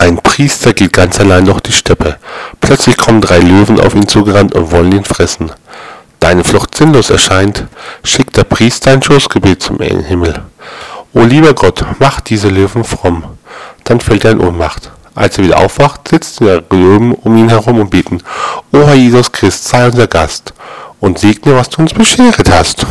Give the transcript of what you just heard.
Ein Priester geht ganz allein durch die Steppe. Plötzlich kommen drei Löwen auf ihn zugerannt und wollen ihn fressen. Da eine Flucht sinnlos erscheint, schickt der Priester ein Schussgebet zum Himmel. O lieber Gott, mach diese Löwen fromm. Dann fällt er in Ohnmacht. Als er wieder aufwacht, sitzen die Löwen um ihn herum und beten, O Herr Jesus Christ, sei unser Gast und segne, was du uns beschert hast.